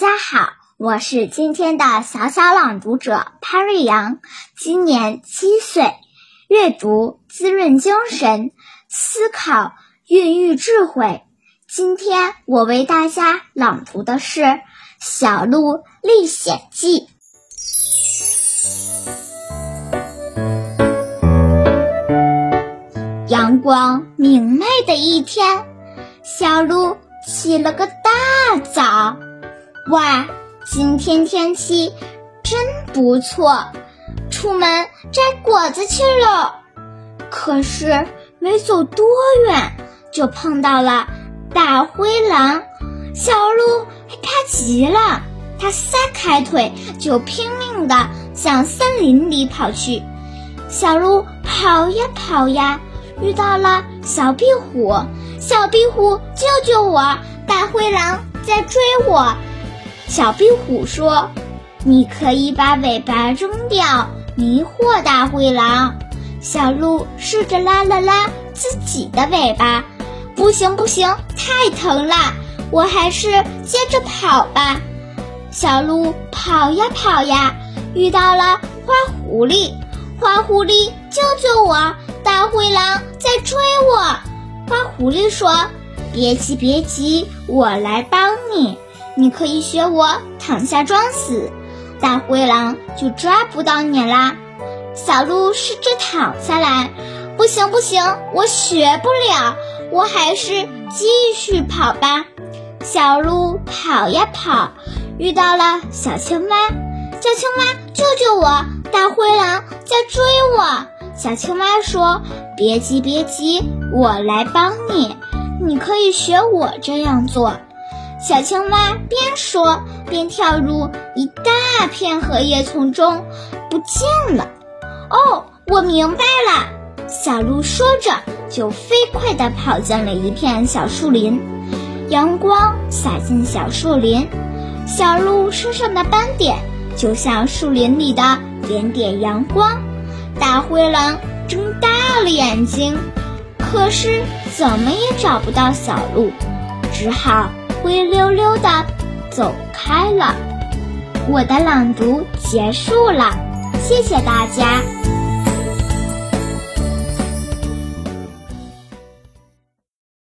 大家好，我是今天的小小朗读者潘瑞阳，今年七岁。阅读滋润精神，思考孕育智慧。今天我为大家朗读的是《小鹿历险记》。阳光明媚的一天，小鹿起了个大早。哇，今天天气真不错，出门摘果子去了。可是没走多远，就碰到了大灰狼。小鹿害怕极了，它撒开腿就拼命地向森林里跑去。小鹿跑呀跑呀。遇到了小壁虎，小壁虎救救我！大灰狼在追我。小壁虎说：“你可以把尾巴扔掉，迷惑大灰狼。”小鹿试着拉了拉自己的尾巴，不行不行，太疼了，我还是接着跑吧。小鹿跑呀跑呀，遇到了花狐狸，花狐狸救救我！大灰狼在追我，花狐狸说：“别急，别急，我来帮你。你可以学我躺下装死，大灰狼就抓不到你啦。”小鹿试着躺下来，不行，不行，我学不了，我还是继续跑吧。小鹿跑呀跑，遇到了小青蛙，小青蛙救救我，大灰狼在追我。小青蛙说：“别急，别急，我来帮你。你可以学我这样做。”小青蛙边说边跳入一大片荷叶丛中，不见了。哦，我明白了。小鹿说着，就飞快地跑进了一片小树林。阳光洒进小树林，小鹿身上的斑点就像树林里的点点阳光。大灰狼睁大了眼睛，可是怎么也找不到小鹿，只好灰溜溜的走开了。我的朗读结束了，谢谢大家。